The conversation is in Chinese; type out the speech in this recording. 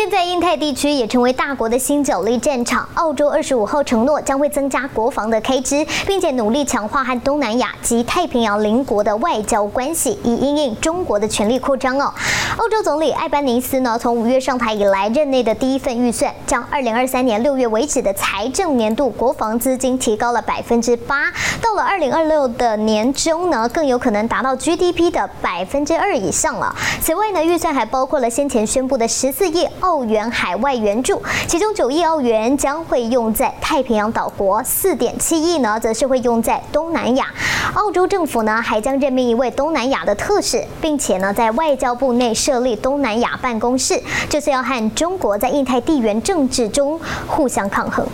现在，印太地区也成为大国的新角力战场。澳洲二十五号承诺将会增加国防的开支，并且努力强化和东南亚及太平洋邻国的外交关系，以因应中国的权力扩张哦。欧洲总理艾班尼斯呢，从五月上台以来，任内的第一份预算，将二零二三年六月为止的财政年度国防资金提高了百分之八，到了二零二六的年中呢，更有可能达到 GDP 的百分之二以上了。此外呢，预算还包括了先前宣布的十四亿。澳澳元海外援助，其中九亿澳元将会用在太平洋岛国，四点七亿呢，则是会用在东南亚。澳洲政府呢，还将任命一位东南亚的特使，并且呢，在外交部内设立东南亚办公室，就是要和中国在印太地缘政治中互相抗衡。